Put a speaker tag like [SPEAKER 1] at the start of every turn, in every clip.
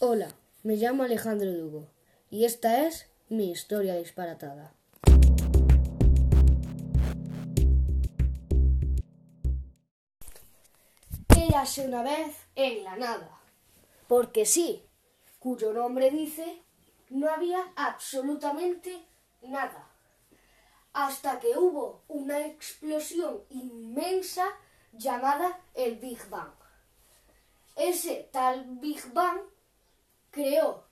[SPEAKER 1] Hola, me llamo Alejandro Dugo y esta es mi historia disparatada. Érase una vez en la nada, porque sí, cuyo nombre dice, no había absolutamente nada, hasta que hubo una explosión inmensa llamada el Big Bang. Ese tal Big Bang creó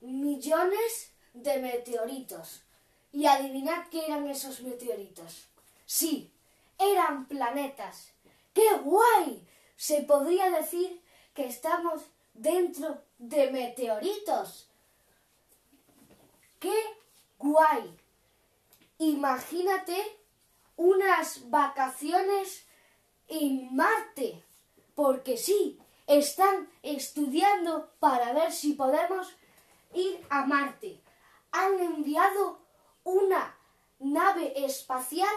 [SPEAKER 1] millones de meteoritos. Y adivinad qué eran esos meteoritos. Sí, eran planetas. ¡Qué guay! Se podría decir que estamos dentro de meteoritos. ¡Qué guay! Imagínate unas vacaciones en Marte. Porque sí, están estudiando para ver si podemos ir a Marte. Han enviado una nave espacial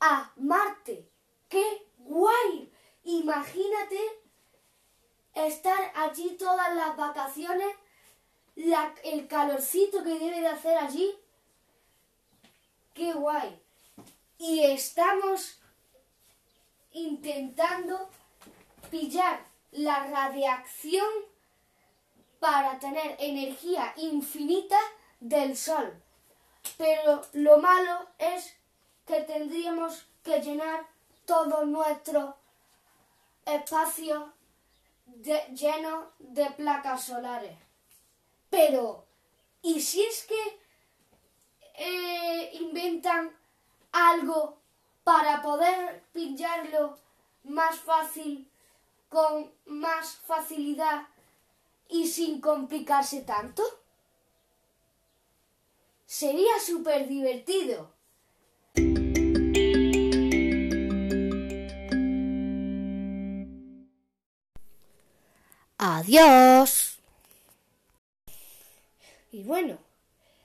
[SPEAKER 1] a Marte. ¡Qué guay! Imagínate estar allí todas las vacaciones, el calorcito que debe de hacer allí. ¡Qué guay! Y estamos intentando pillar la radiación para tener energía infinita del Sol. Pero lo malo es que tendríamos que llenar todo nuestro espacio lleno de placas solares. Pero, ¿y si es que eh, inventan algo para poder pillarlo más fácil con más facilidad y sin complicarse tanto? Sería súper divertido. Adiós. Y bueno,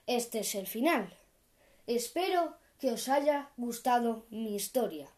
[SPEAKER 1] este es el final. Espero que os haya gustado mi historia.